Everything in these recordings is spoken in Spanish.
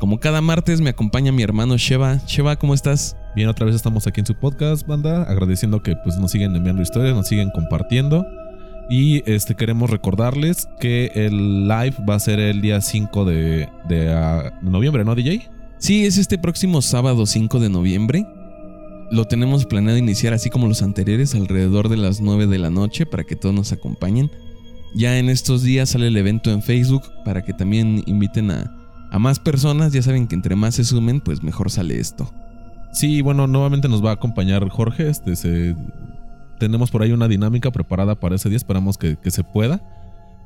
Como cada martes me acompaña mi hermano Sheva. Sheva, ¿cómo estás? Bien, otra vez estamos aquí en su podcast, banda, agradeciendo que pues nos siguen enviando historias, nos siguen compartiendo. Y este queremos recordarles que el live va a ser el día 5 de, de, ah, noviembre, ¿no, DJ? Sí, es este próximo sábado 5 de noviembre. Lo tenemos planeado iniciar así como los anteriores, alrededor de las 9 de la noche, para que todos nos acompañen. Ya en estos días sale el evento en Facebook para que también inviten a, a más personas. Ya saben que entre más se sumen, pues mejor sale esto. Sí, bueno, nuevamente nos va a acompañar Jorge. Este, se, tenemos por ahí una dinámica preparada para ese día. Esperamos que, que se pueda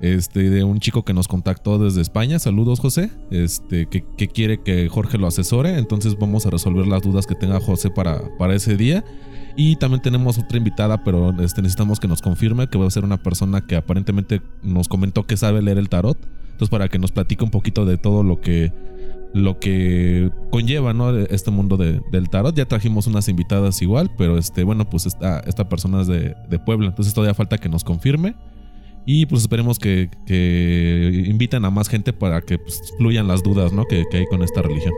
este, de un chico que nos contactó desde España. Saludos, José. Este, que, que, quiere que Jorge lo asesore. Entonces vamos a resolver las dudas que tenga José para, para ese día. Y también tenemos otra invitada, pero este, necesitamos que nos confirme que va a ser una persona que aparentemente nos comentó que sabe leer el tarot. Entonces, para que nos platique un poquito de todo lo que lo que conlleva ¿no? este mundo de, del tarot. Ya trajimos unas invitadas igual, pero este, bueno, pues esta, esta persona es de, de Puebla, entonces todavía falta que nos confirme. Y pues esperemos que, que inviten a más gente para que pues, fluyan las dudas ¿no? que, que hay con esta religión.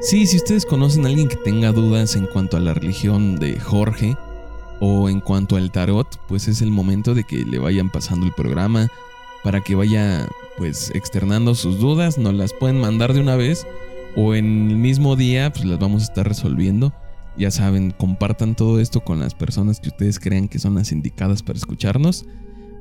Sí, si ustedes conocen a alguien que tenga dudas en cuanto a la religión de Jorge o en cuanto al tarot, pues es el momento de que le vayan pasando el programa para que vaya pues externando sus dudas, nos las pueden mandar de una vez o en el mismo día pues las vamos a estar resolviendo. Ya saben, compartan todo esto con las personas que ustedes crean que son las indicadas para escucharnos.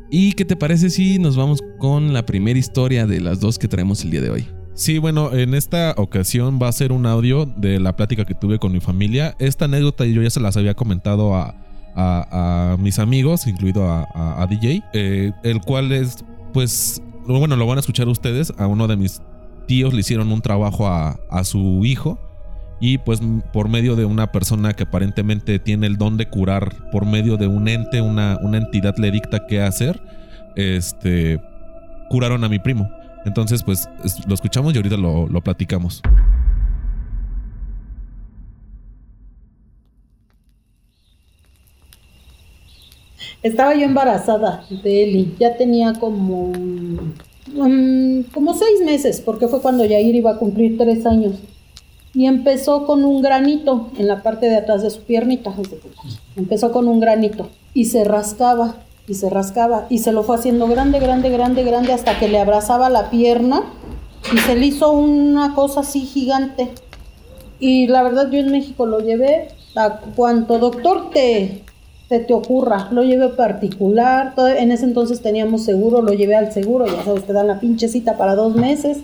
¿Y qué te parece si nos vamos con la primera historia de las dos que traemos el día de hoy? Sí, bueno, en esta ocasión va a ser un audio de la plática que tuve con mi familia. Esta anécdota yo ya se las había comentado a, a, mis amigos, incluido a, a DJ, eh, el cual es, pues, bueno, lo van a escuchar ustedes. A uno de mis tíos le hicieron un trabajo a, a su hijo y pues por medio de una persona que aparentemente tiene el don de curar por medio de un ente, una, una entidad le dicta qué hacer, este, curaron a mi primo. Entonces pues lo escuchamos y ahorita lo, lo platicamos. Estaba yo embarazada de Eli, ya tenía como, um, como seis meses, porque fue cuando Yair iba a cumplir tres años y empezó con un granito en la parte de atrás de su piernita. Empezó con un granito y se rascaba y se rascaba y se lo fue haciendo grande, grande, grande, grande hasta que le abrazaba la pierna y se le hizo una cosa así gigante. Y la verdad yo en México lo llevé a cuanto doctor te, te, te ocurra, lo llevé particular, en ese entonces teníamos seguro, lo llevé al seguro, ya sabes, te dan la pinche cita para dos meses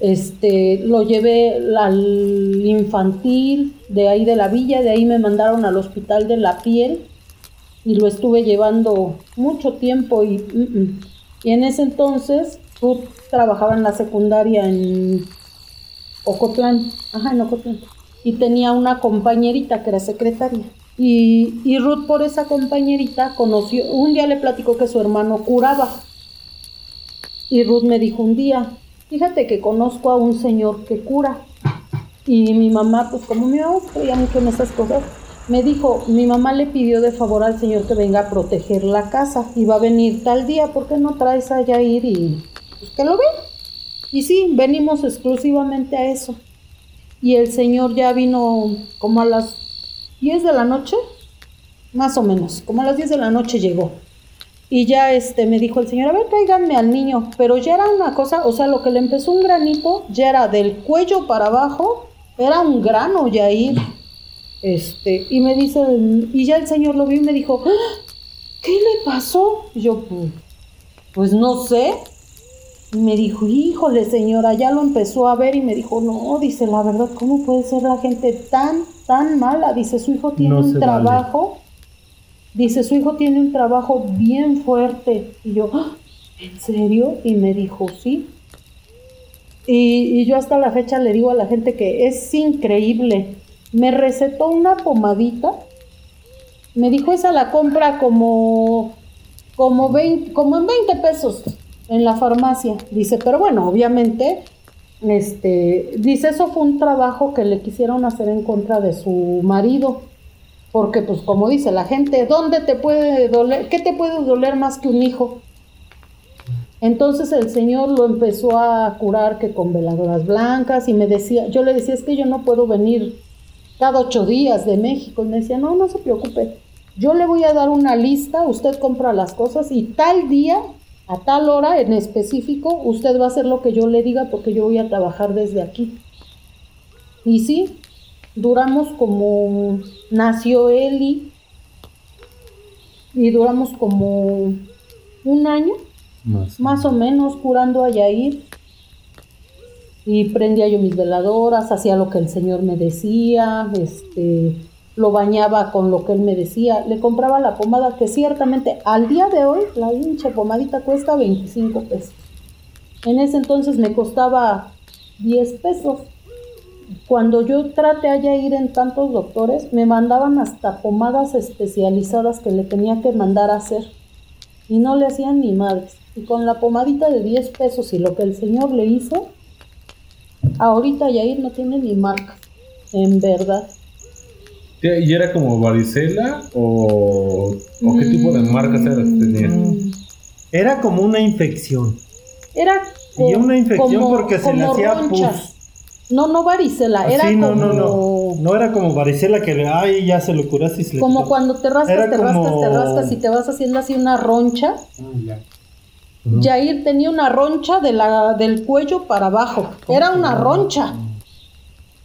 este, lo llevé al infantil de ahí de la villa, de ahí me mandaron al hospital de la piel y lo estuve llevando mucho tiempo y, mm, mm. y en ese entonces Ruth trabajaba en la secundaria en Ocotlán, ajá, en Ocotlán, y tenía una compañerita que era secretaria. Y, y Ruth por esa compañerita conoció, un día le platicó que su hermano curaba. Y Ruth me dijo un día, Fíjate que conozco a un señor que cura. Y mi mamá, pues como mi mamá creía mucho en esas cosas, me dijo, mi mamá le pidió de favor al señor que venga a proteger la casa y va a venir tal día, ¿por qué no traes a Yair y pues, que lo ve? Y sí, venimos exclusivamente a eso. Y el señor ya vino como a las 10 de la noche, más o menos, como a las 10 de la noche llegó. Y ya este me dijo el señor, a ver, tráiganme al niño. Pero ya era una cosa, o sea, lo que le empezó un granito, ya era del cuello para abajo, era un grano ya ahí. Este, y me dice, y ya el señor lo vio y me dijo, ¿qué le pasó? Y yo, pues, pues no sé. Y me dijo, híjole señora, ya lo empezó a ver y me dijo, no, dice, la verdad, ¿cómo puede ser la gente tan, tan mala? Dice, su hijo tiene no un trabajo. Dice, su hijo tiene un trabajo bien fuerte. Y yo, ¿en serio? Y me dijo, sí. Y, y yo hasta la fecha le digo a la gente que es increíble. Me recetó una pomadita. Me dijo, esa la compra como, como, 20, como en 20 pesos en la farmacia. Dice, pero bueno, obviamente, este, dice, eso fue un trabajo que le quisieron hacer en contra de su marido. Porque, pues, como dice la gente, ¿dónde te puede doler? ¿Qué te puede doler más que un hijo? Entonces el Señor lo empezó a curar que con veladoras blancas y me decía, yo le decía, es que yo no puedo venir cada ocho días de México. Y me decía, no, no se preocupe, yo le voy a dar una lista, usted compra las cosas y tal día, a tal hora en específico, usted va a hacer lo que yo le diga porque yo voy a trabajar desde aquí. Y sí, duramos como nació Eli y duramos como un año, más, o menos, curando a Yair. Y prendía yo mis veladoras, hacía lo que el Señor me decía, este, lo bañaba con lo que él me decía, le compraba la pomada que ciertamente al día de hoy la hincha pomadita cuesta 25 pesos. En ese entonces me costaba 10 pesos cuando yo traté allá ir en tantos doctores, me mandaban hasta pomadas especializadas que le tenía que mandar a hacer. Y no le hacían ni madres. Y con la pomadita de 10 pesos y lo que el señor le hizo, ahorita Yair no tiene ni marca. En verdad. ¿Y era como varicela o, qué tipo de marcas era tenía? Mm. Era como una infección. Era y una infección porque se le hacía pus. No, no varicela, era sí, no, como... No, no, no era como varicela que le, ay, ya se lo curaste y se le Como cuando te rascas, te rascas, te rascas y te vas haciendo así una roncha. Ah, ya. Jair tenía una roncha de la, del cuello para abajo. Era una roncha.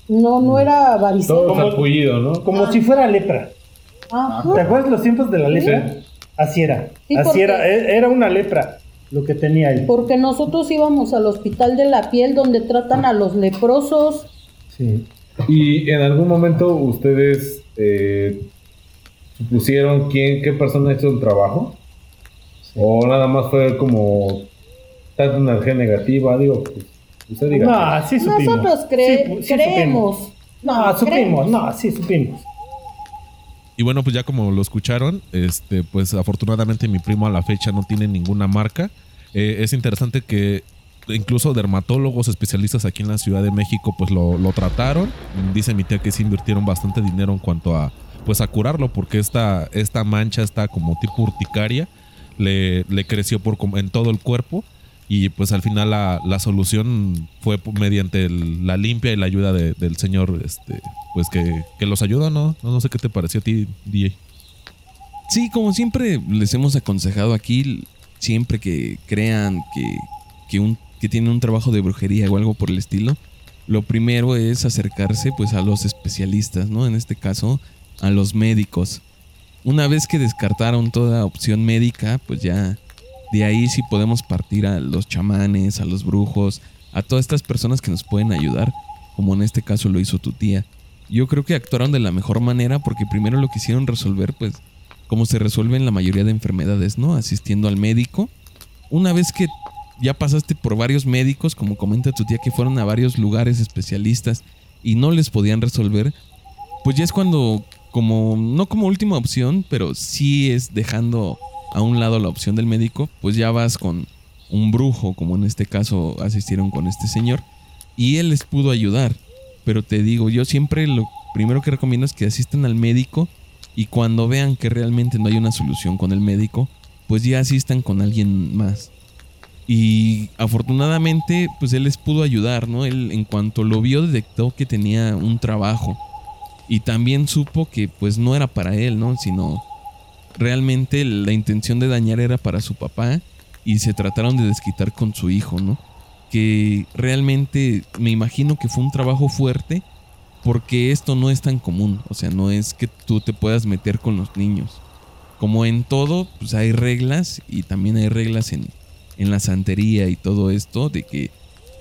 No, no era varicela. Todo como, ¿no? Como si fuera lepra. Ajá. ¿Te acuerdas los tiempos de la lepra? Así era. así era. E, era una lepra lo que tenía él. Porque nosotros íbamos al hospital de la piel donde tratan a los leprosos. Sí. ¿Y en algún momento ustedes eh, supusieron quién, qué persona hizo el trabajo? ¿O nada más fue como tanta energía negativa? Digo, pues, usted diga. No, sí supimos. Nosotros creemos. No, supimos, no, sí supimos. Y bueno, pues ya como lo escucharon, este, pues afortunadamente mi primo a la fecha no tiene ninguna marca. Eh, es interesante que incluso dermatólogos especialistas aquí en la Ciudad de México pues lo, trataron. Dice mi tía que se invirtieron bastante dinero en cuanto a pues a curarlo porque esta, esta mancha está como tipo urticaria. Le, le creció por, en todo el cuerpo y pues al final la, solución fue mediante la limpia y la ayuda del señor, este, pues que, los ayuda, ¿no? ¿no? sé qué te pareció a ti, DJ. Sí, como siempre les hemos aconsejado aquí, siempre que crean que, que, un, que tienen un trabajo de brujería o algo por el estilo, lo primero es acercarse pues a los especialistas, ¿no? En este caso, a los médicos. Una vez que descartaron toda opción médica, pues ya de ahí sí podemos partir a los chamanes, a los brujos, a todas estas personas que nos pueden ayudar, como en este caso lo hizo tu tía. Yo creo que actuaron de la mejor manera porque primero lo quisieron resolver, pues, como se resuelven la mayoría de enfermedades, ¿no? Asistiendo al médico. Una vez que ya pasaste por varios médicos, como comenta tu tía, que fueron a varios lugares especialistas y no les podían resolver, pues ya es cuando, como, no como última opción, pero sí es dejando a un lado la opción del médico, pues ya vas con un brujo, como en este caso asistieron con este señor, y él les pudo ayudar. Pero te digo, yo siempre lo primero que recomiendo es que asistan al médico y cuando vean que realmente no hay una solución con el médico, pues ya asistan con alguien más. Y afortunadamente, pues él les pudo ayudar, ¿no? Él en cuanto lo vio detectó que tenía un trabajo y también supo que pues no era para él, ¿no? Sino realmente la intención de dañar era para su papá y se trataron de desquitar con su hijo, ¿no? Que realmente me imagino que fue un trabajo fuerte porque esto no es tan común, o sea, no es que tú te puedas meter con los niños. Como en todo, pues hay reglas y también hay reglas en, en la santería y todo esto de que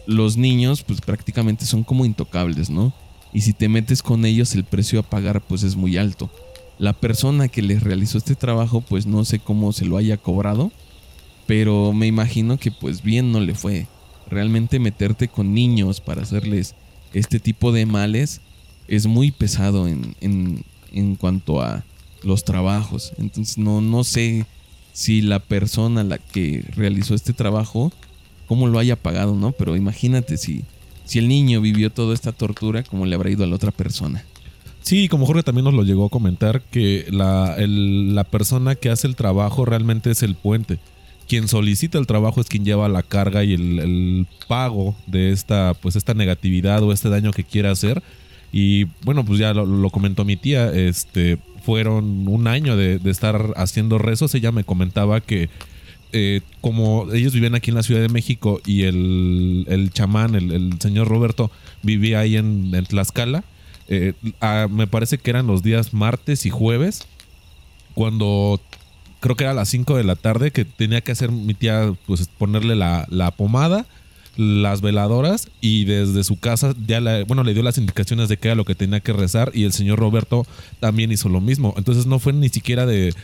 los niños pues prácticamente son como intocables, ¿no? Y si te metes con ellos el precio a pagar pues es muy alto la persona que les realizó este trabajo, pues no sé cómo se lo haya cobrado, pero me imagino que pues bien no le fue. realmente meterte con niños para hacerles este tipo de males es muy pesado en, en, en cuanto a los trabajos. Entonces no, no sé si la persona la que realizó este trabajo, cómo lo haya pagado, ¿no? Pero imagínate si, si el niño vivió toda esta tortura, cómo le habrá ido a la otra persona. Sí, como Jorge también nos lo llegó a comentar, que la, la persona que hace el trabajo realmente es el puente quien solicita el trabajo es quien lleva la carga y el, pago de esta, pues esta negatividad o este daño que quiere hacer. Y bueno, pues ya lo, comentó mi tía, este, fueron un año de, estar haciendo rezos. Ella me comentaba que eh, como ellos vivían aquí en la Ciudad de México y el, el chamán, el, señor Roberto, vivía ahí en, Tlaxcala, eh, me parece que eran los días martes y jueves, cuando creo que era a las 5 de la tarde que tenía que hacer mi tía, pues ponerle la, pomada, las veladoras y desde su casa ya le, bueno, le dio las indicaciones de qué era lo que tenía que rezar y el señor Roberto también hizo lo mismo. Entonces no fue ni siquiera de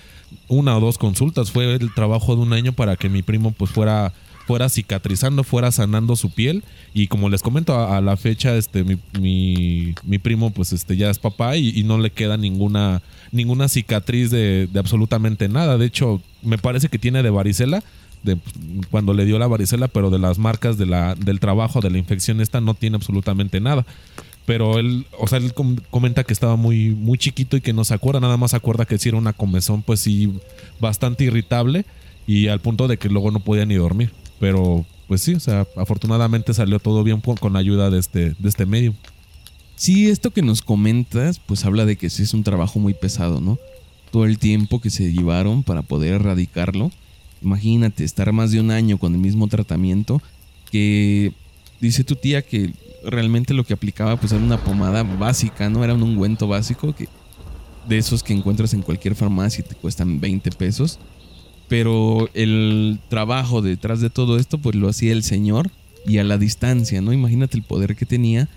una o dos consultas, fue el trabajo de un año para que mi primo pues fuera fuera cicatrizando, fuera sanando su piel. Y como les comento, a, la fecha, este, mi, mi, primo, pues este, ya es papá y, no le queda ninguna, ninguna cicatriz de, absolutamente nada. De hecho, me parece que tiene de varicela. De, cuando le dio la varicela, pero de las marcas de la, del trabajo, de la infección esta, no tiene absolutamente nada pero él, o sea, él comenta que estaba muy, muy chiquito y que no se acuerda, nada más se acuerda que sí era una comezón, pues sí, bastante irritable y al punto de que luego no podía ni dormir. Pero pues sí, o sea, afortunadamente salió todo bien con la ayuda de este, de este medio. Sí, esto que nos comentas, pues habla de que sí es un trabajo muy pesado, ¿no? Todo el tiempo que se llevaron para poder erradicarlo. Imagínate, estar más de un año con el mismo tratamiento que dice tu tía que realmente lo que aplicaba pues era una pomada básica, ¿no? Era un ungüento básico que de esos que encuentras en cualquier farmacia y te cuestan 20 pesos pero el trabajo detrás de todo esto pues lo hacía el Señor y a la distancia, ¿no? Imagínate el poder que tenía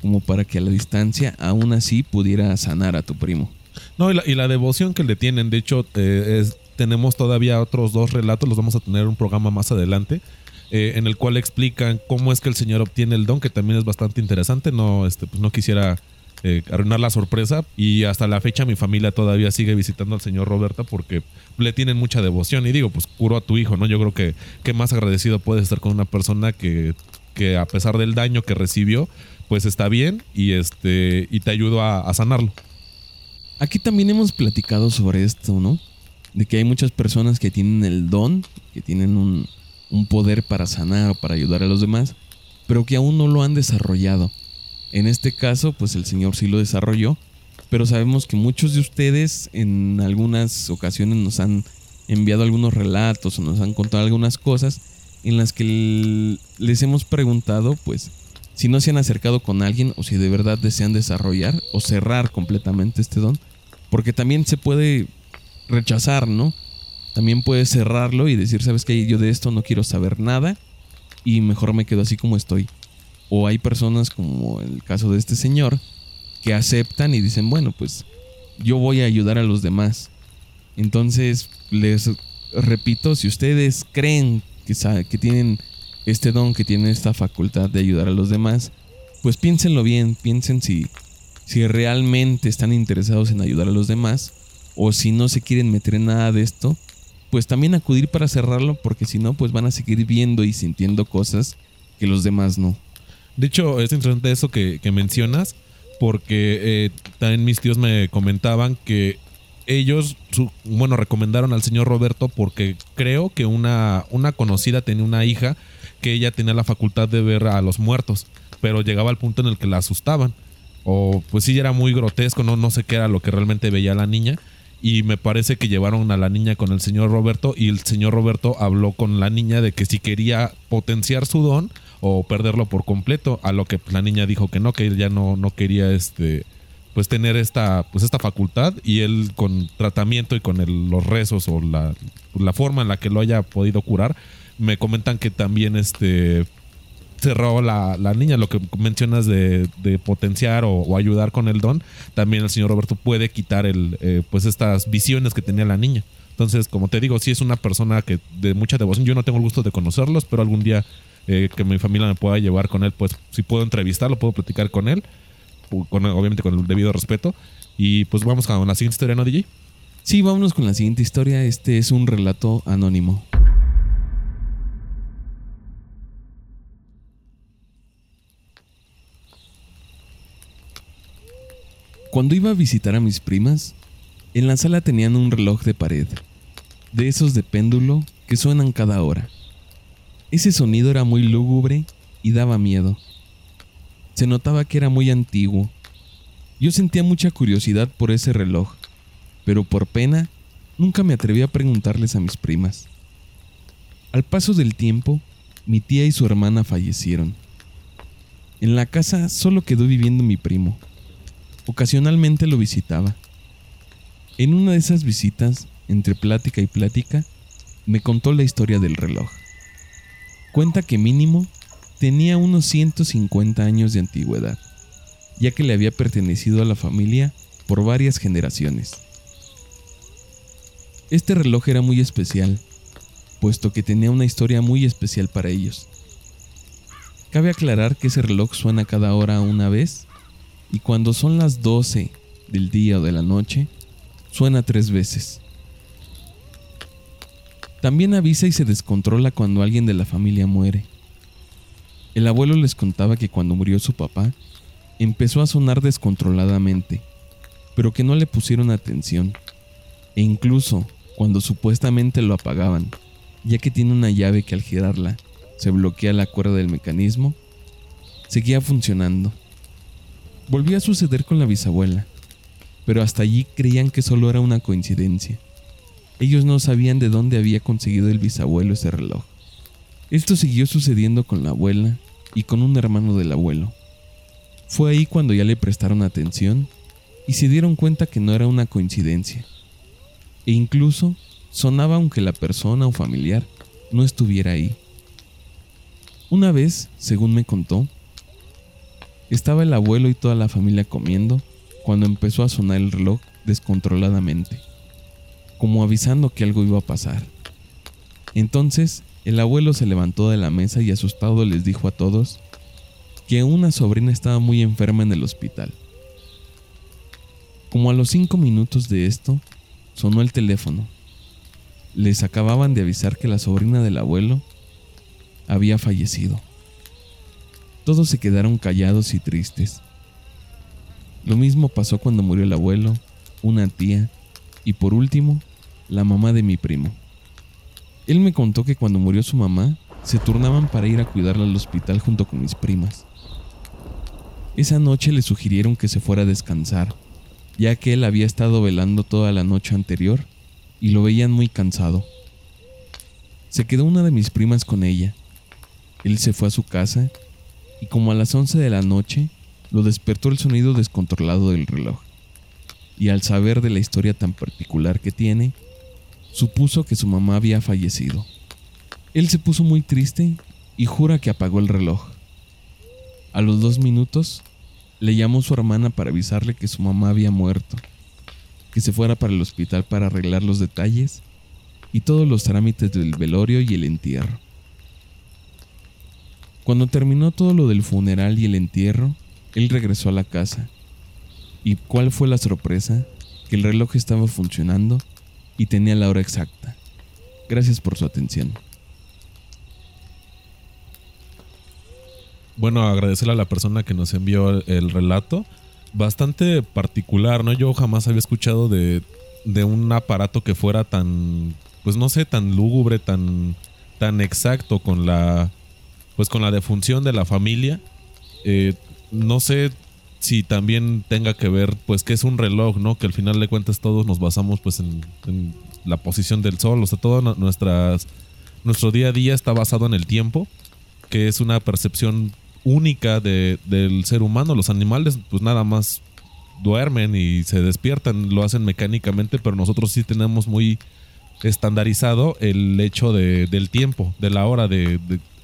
como para que a la distancia aún así pudiera sanar a tu primo. No, y la, devoción que le tienen, de hecho, eh, tenemos todavía otros dos relatos, los vamos a tener en un programa más adelante, eh, en el cual explican cómo es que el Señor obtiene el don, que también es bastante interesante, no, este, pues no quisiera eh, arruinar la sorpresa y hasta la fecha mi familia todavía sigue visitando al señor Roberta porque le tienen mucha devoción y digo, pues curó a tu hijo, ¿no? Yo creo que, que más agradecido puedes estar con una persona que, que a pesar del daño que recibió, pues está bien y, este, y te ayudó a, sanarlo. Aquí también hemos platicado sobre esto, ¿no? De que hay muchas personas que tienen el don, que tienen un, un poder para sanar o para ayudar a los demás, pero que aún no lo han desarrollado. En este caso, pues el Señor sí lo desarrolló, pero sabemos que muchos de ustedes en algunas ocasiones nos han enviado algunos relatos o nos han contado algunas cosas en las que les hemos preguntado, pues, si no se han acercado con alguien o si de verdad desean desarrollar o cerrar completamente este don, porque también se puede rechazar, ¿no? También puedes cerrarlo y decir, sabes que yo de esto no quiero saber nada y mejor me quedo así como estoy. O hay personas como el caso de este señor que aceptan y dicen, bueno, pues yo voy a ayudar a los demás. Entonces, les repito, si ustedes creen que, que tienen este don, que tienen esta facultad de ayudar a los demás, pues piénsenlo bien, piensen si, si realmente están interesados en ayudar a los demás o si no se quieren meter en nada de esto, pues también acudir para cerrarlo porque si no, pues van a seguir viendo y sintiendo cosas que los demás no. De hecho, es interesante eso que, mencionas, porque eh, también mis tíos me comentaban que ellos, bueno, recomendaron al señor Roberto porque creo que una, una conocida tenía una hija que ella tenía la facultad de ver a los muertos, pero llegaba al punto en el que la asustaban. O pues sí, era muy grotesco, no, no sé qué era lo que realmente veía la niña. Y me parece que llevaron a la niña con el señor Roberto y el señor Roberto habló con la niña de que si quería potenciar su don o perderlo por completo, a lo que la niña dijo que no, que ya no, no quería este pues tener esta pues esta facultad y él con tratamiento y con los rezos o la, la, forma en la que lo haya podido curar me comentan que también este cerró la, la niña lo que mencionas de, de potenciar o, ayudar con el don también el señor Roberto puede quitar el eh, pues estas visiones que tenía la niña entonces como te digo sí es una persona que de mucha devoción yo no tengo el gusto de conocerlos pero algún día eh, que mi familia me pueda llevar con él, pues si puedo entrevistarlo, puedo platicar con él, con, obviamente con el debido respeto. Y pues vamos con la siguiente historia, ¿no, DJ? Sí, vámonos con la siguiente historia. Este es un relato anónimo. Cuando iba a visitar a mis primas, en la sala tenían un reloj de pared, de esos de péndulo que suenan cada hora. Ese sonido era muy lúgubre y daba miedo. Se notaba que era muy antiguo. Yo sentía mucha curiosidad por ese reloj, pero por pena nunca me atreví a preguntarles a mis primas. Al paso del tiempo, mi tía y su hermana fallecieron. En la casa solo quedó viviendo mi primo. Ocasionalmente lo visitaba. En una de esas visitas, entre plática y plática, me contó la historia del reloj. Cuenta que mínimo tenía unos 150 años de antigüedad, ya que le había pertenecido a la familia por varias generaciones. Este reloj era muy especial, puesto que tenía una historia muy especial para ellos. Cabe aclarar que ese reloj suena cada hora una vez y cuando son las 12 del día o de la noche, suena tres veces. También avisa y se descontrola cuando alguien de la familia muere. El abuelo les contaba que cuando murió su papá, empezó a sonar descontroladamente, pero que no le pusieron atención. E incluso cuando supuestamente lo apagaban, ya que tiene una llave que al girarla se bloquea la cuerda del mecanismo, seguía funcionando. Volvió a suceder con la bisabuela, pero hasta allí creían que solo era una coincidencia. Ellos no sabían de dónde había conseguido el bisabuelo ese reloj. Esto siguió sucediendo con la abuela y con un hermano del abuelo. Fue ahí cuando ya le prestaron atención y se dieron cuenta que no era una coincidencia. E incluso sonaba aunque la persona o familiar no estuviera ahí. Una vez, según me contó, estaba el abuelo y toda la familia comiendo cuando empezó a sonar el reloj descontroladamente, como avisando que algo iba a pasar. Entonces, el abuelo se levantó de la mesa y asustado les dijo a todos que una sobrina estaba muy enferma en el hospital. Como a los cinco minutos de esto, sonó el teléfono. Les acababan de avisar que la sobrina del abuelo había fallecido. Todos se quedaron callados y tristes. Lo mismo pasó cuando murió el abuelo, una tía y por último, la mamá de mi primo. Él me contó que cuando murió su mamá, se turnaban para ir a cuidarla al hospital junto con mis primas. Esa noche le sugirieron que se fuera a descansar, ya que él había estado velando toda la noche anterior y lo veían muy cansado. Se quedó una de mis primas con ella. Él se fue a su casa y como a las 11 de la noche lo despertó el sonido descontrolado del reloj. Y al saber de la historia tan particular que tiene, supuso que su mamá había fallecido. Él se puso muy triste y jura que apagó el reloj. A los dos minutos, le llamó su hermana para avisarle que su mamá había muerto, que se fuera para el hospital para arreglar los detalles y todos los trámites del velorio y el entierro. Cuando terminó todo lo del funeral y el entierro, él regresó a la casa. ¿Y cuál fue la sorpresa? Que el reloj estaba funcionando y tenía la hora exacta. Gracias por su atención. Bueno, agradecerle a la persona que nos envió el relato. Bastante particular, ¿no? Yo jamás había escuchado de, de un aparato que fuera tan, pues no sé, tan lúgubre, tan, tan exacto con la pues con la defunción de la familia. Eh, no sé si también tenga que ver, pues que es un reloj, ¿no? Que al final de cuentas todos nos basamos pues en, la posición del sol, o sea, todo nuestras, nuestro día a día está basado en el tiempo, que es una percepción única de, del ser humano. Los animales pues nada más duermen y se despiertan, lo hacen mecánicamente, pero nosotros sí tenemos muy estandarizado el hecho de, del tiempo, de la hora, de,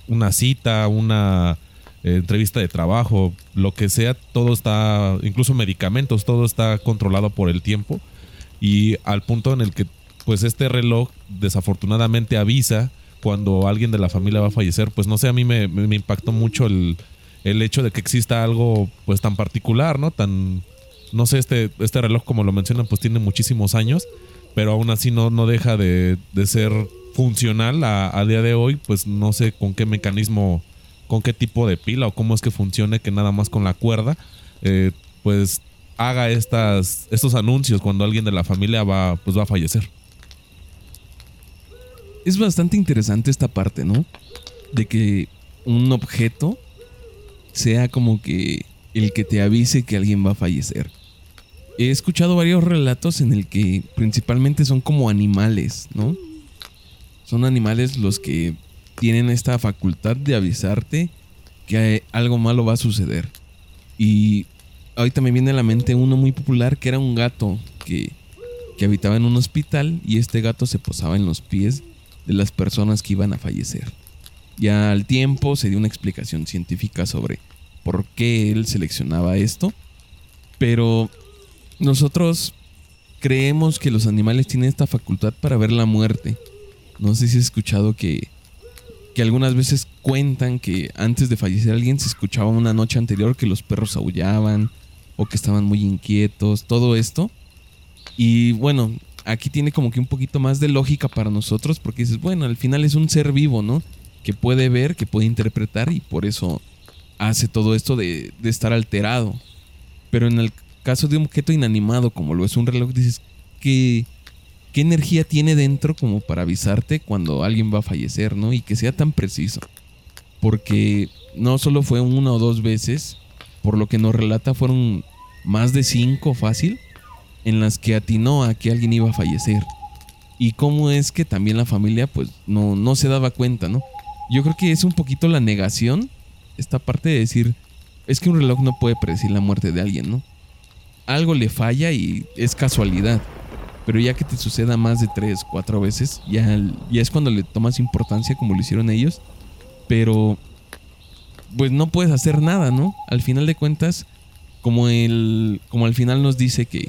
una cita, una eh, entrevista de trabajo, lo que sea, todo está, incluso medicamentos, todo está controlado por el tiempo y al punto en el que pues este reloj desafortunadamente avisa cuando alguien de la familia va a fallecer. Pues no sé, a mí me, me impactó mucho el, el hecho de que exista algo pues tan particular, ¿no? Tan, no sé, este, este reloj como lo mencionan pues tiene muchísimos años, pero aún así no, no deja de, de ser funcional a, día de hoy, pues no sé con qué mecanismo, con qué tipo de pila o cómo es que funcione que nada más con la cuerda, eh, pues haga estas, estos anuncios cuando alguien de la familia va, pues va a fallecer. Es bastante interesante esta parte, ¿no? De que un objeto sea como que el que te avise que alguien va a fallecer. He escuchado varios relatos en el que principalmente son como animales, ¿no? Son animales los que tienen esta facultad de avisarte que algo malo va a suceder. Y ahorita me viene a la mente uno muy popular que era un gato que, que habitaba en un hospital y este gato se posaba en los pies de las personas que iban a fallecer. Ya al tiempo se dio una explicación científica sobre por qué él seleccionaba esto, pero nosotros creemos que los animales tienen esta facultad para ver la muerte. No sé si has escuchado que, que algunas veces cuentan que antes de fallecer alguien se escuchaba una noche anterior que los perros aullaban o que estaban muy inquietos, todo esto. Y bueno, aquí tiene como que un poquito más de lógica para nosotros porque dices, bueno, al final es un ser vivo, ¿no? Que puede ver, que puede interpretar y por eso hace todo esto de, de estar alterado. Pero en el caso de un objeto inanimado como lo es un reloj, dices, que qué energía tiene dentro como para avisarte cuando alguien va a fallecer, ¿no? Y que sea tan preciso. Porque no solo fue una o dos veces, por lo que nos relata fueron más de cinco fácil, en las que atinó a que alguien iba a fallecer. Y cómo es que también la familia pues no, no se daba cuenta, ¿no? Yo creo que es un poquito la negación, esta parte de decir, es que un reloj no puede predecir la muerte de alguien, ¿no? Algo le falla y es casualidad. Pero ya que te suceda más de tres, cuatro veces, ya, ya es cuando le tomas importancia como lo hicieron ellos. Pero, pues no puedes hacer nada, ¿no? Al final de cuentas, como, el, como al final nos dice que,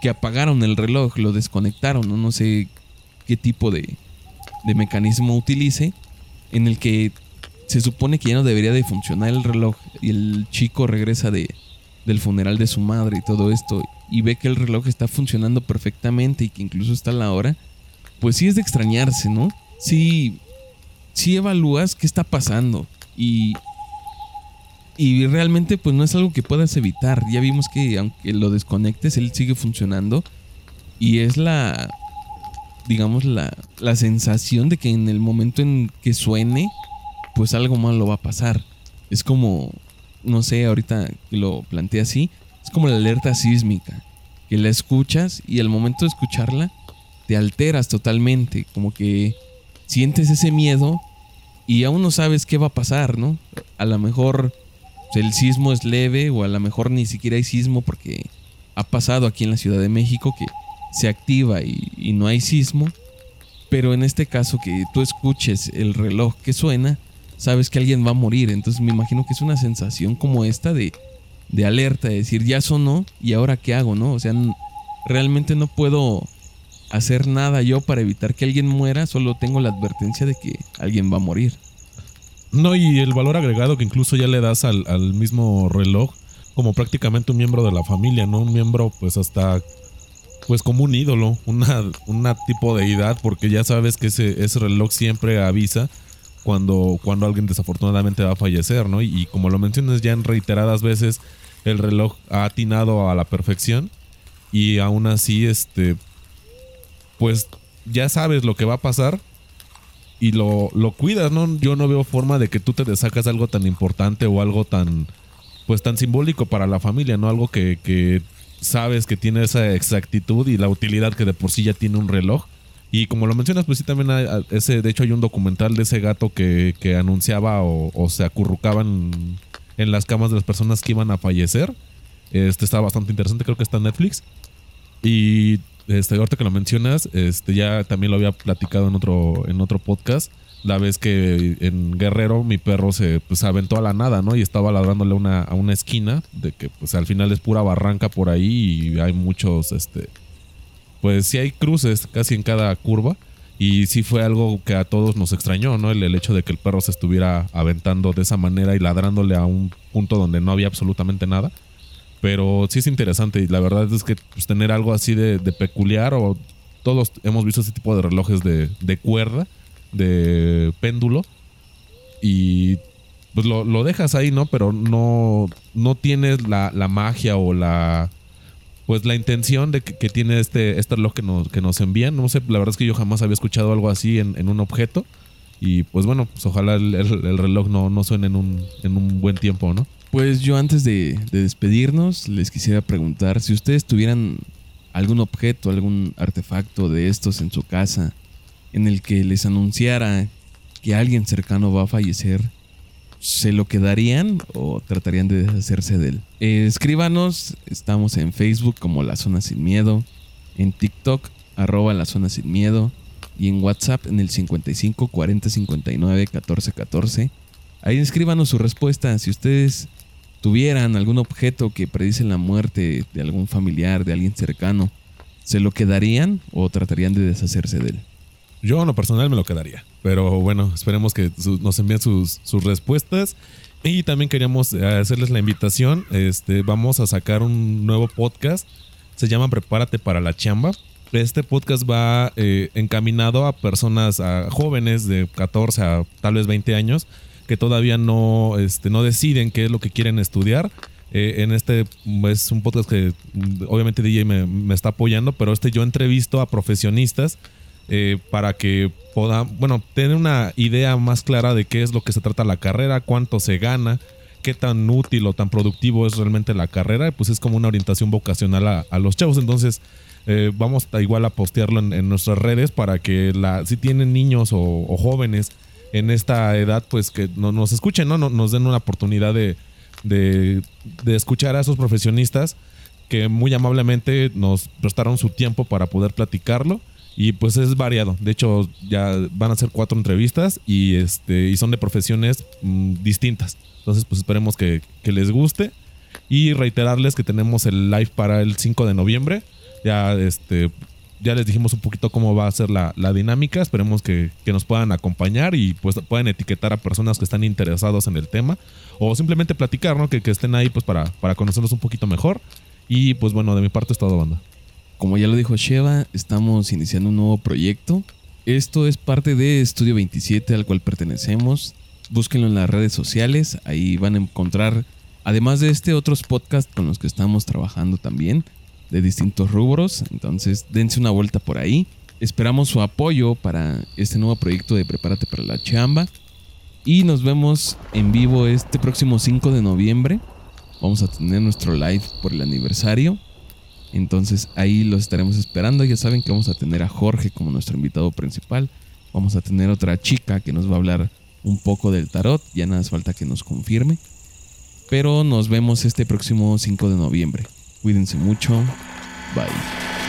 que apagaron el reloj, lo desconectaron, ¿no? No sé qué tipo de, de mecanismo utilice, en el que se supone que ya no debería de funcionar el reloj y el chico regresa de, del funeral de su madre y todo esto y ve que el reloj está funcionando perfectamente y que incluso está la hora, pues sí es de extrañarse, ¿no? Sí, sí evalúas qué está pasando y, y realmente pues no es algo que puedas evitar. Ya vimos que aunque lo desconectes, él sigue funcionando y es la, digamos, la, la sensación de que en el momento en que suene, pues algo malo va a pasar. Es como, no sé, ahorita lo planteé así, es como la alerta sísmica, que la escuchas y al momento de escucharla te alteras totalmente, como que sientes ese miedo y aún no sabes qué va a pasar, ¿no? A lo mejor el sismo es leve o a lo mejor ni siquiera hay sismo porque ha pasado aquí en la Ciudad de México que se activa y, no hay sismo, pero en este caso que tú escuches el reloj que suena, sabes que alguien va a morir, entonces me imagino que es una sensación como esta de de alerta, de decir, ya sonó y ahora qué hago, ¿no? O sea, realmente no puedo hacer nada yo para evitar que alguien muera, solo tengo la advertencia de que alguien va a morir. No, y el valor agregado que incluso ya le das al, mismo reloj como prácticamente un miembro de la familia, ¿no? Un miembro pues hasta pues como un ídolo, una, una tipo de deidad, porque ya sabes que ese, ese reloj siempre avisa cuando, cuando alguien desafortunadamente va a fallecer, ¿no? Y, como lo mencionas ya en reiteradas veces, el reloj ha atinado a la perfección y aún así, este, pues ya sabes lo que va a pasar y lo, lo cuidas, ¿no? Yo no veo forma de que tú te desacas algo tan importante o algo tan, pues tan simbólico para la familia, ¿no? Algo que, que sabes que tiene esa exactitud y la utilidad que de por sí ya tiene un reloj y como lo mencionas, pues sí también hay, ese, de hecho hay un documental de ese gato que, anunciaba o, se acurrucaban en las camas de las personas que iban a fallecer. Este está bastante interesante, creo que está en Netflix. Y este, ahorita que lo mencionas, este, ya también lo había platicado en otro, en otro podcast. La vez que en Guerrero mi perro se pues, aventó a la nada, ¿no? Y estaba ladrándole una, a una esquina, de que pues al final es pura barranca por ahí y hay muchos, este, pues sí hay cruces casi en cada curva. Y sí fue algo que a todos nos extrañó, ¿no? El, hecho de que el perro se estuviera aventando de esa manera y ladrándole a un punto donde no había absolutamente nada. Pero sí es interesante y la verdad es que pues, tener algo así de, peculiar o todos hemos visto ese tipo de relojes de, de cuerda, de péndulo y pues lo, lo, dejas ahí, ¿no? Pero no, no tienes la, la magia o la pues la intención de que, tiene este, este reloj que nos, que nos envían. No sé, la verdad es que yo jamás había escuchado algo así en, un objeto. Y pues bueno, pues ojalá el, reloj no, no suene en un, en un buen tiempo, ¿no? Pues yo antes de, de, despedirnos les quisiera preguntar si ustedes tuvieran algún objeto, algún artefacto de estos en su casa en el que les anunciara que alguien cercano va a fallecer, ¿se lo quedarían o tratarían de deshacerse de él? Eh, escríbanos, estamos en Facebook como La Zona Sin Miedo, en TikTok arroba La Zona Sin Miedo y en WhatsApp en el 55 40 59 14 14. Ahí escríbanos su respuesta. Si ustedes tuvieran algún objeto que predice la muerte de algún familiar, de alguien cercano, ¿se lo quedarían o tratarían de deshacerse de él? Yo en lo personal me lo quedaría. Pero bueno, esperemos que nos envíen sus, respuestas. Y también queríamos eh, hacerles la invitación. Este, vamos a sacar un nuevo podcast. Se llama Prepárate para la chamba. Este podcast va eh, encaminado a personas, a jóvenes de 14 a tal vez 20 años que todavía no, este, no deciden qué es lo que quieren estudiar. Eh, en este es un podcast que mm, obviamente DJ me, me, está apoyando, pero este yo entrevisto a profesionistas eh, para que pueda, bueno, tener una idea más clara de qué es lo que se trata la carrera, cuánto se gana, qué tan útil o tan productivo es realmente la carrera, pues es como una orientación vocacional a, los chavos. Entonces, eh, vamos a igual a postearlo en, nuestras redes para que la, si tienen niños o, jóvenes en esta edad, pues que no, nos escuchen, ¿no? Nos den una oportunidad de, de, de escuchar a esos profesionistas que muy amablemente nos prestaron su tiempo para poder platicarlo y pues es variado. De hecho, ya van a ser cuatro entrevistas y, este, y son de profesiones mm, distintas. Entonces, pues esperemos que, les guste. Y reiterarles que tenemos el live para el 5 de noviembre. Ya, este, ya les dijimos un poquito cómo va a ser la, dinámica. Esperemos que, nos puedan acompañar y pues puedan etiquetar a personas que están interesados en el tema. O simplemente platicar, ¿no? Que, que estén ahí pues para, para conocerlos un poquito mejor. Y pues bueno, de mi parte es todo, banda. Como ya lo dijo Sheva, estamos iniciando un nuevo proyecto. Esto es parte de Estudio 27 al cual pertenecemos. Búsquenlo en las redes sociales, ahí van a encontrar, además de este, otros podcasts con los que estamos trabajando también, de distintos rubros. Entonces, dense una vuelta por ahí. Esperamos su apoyo para este nuevo proyecto de Prepárate para la Chamba. Y nos vemos en vivo este próximo 5 de noviembre. Vamos a tener nuestro live por el aniversario. Entonces ahí los estaremos esperando. Ya saben que vamos a tener a Jorge como nuestro invitado principal. Vamos a tener otra chica que nos va a hablar un poco del tarot. Ya nada más falta que nos confirme. Pero nos vemos este próximo 5 de noviembre. Cuídense mucho. Bye.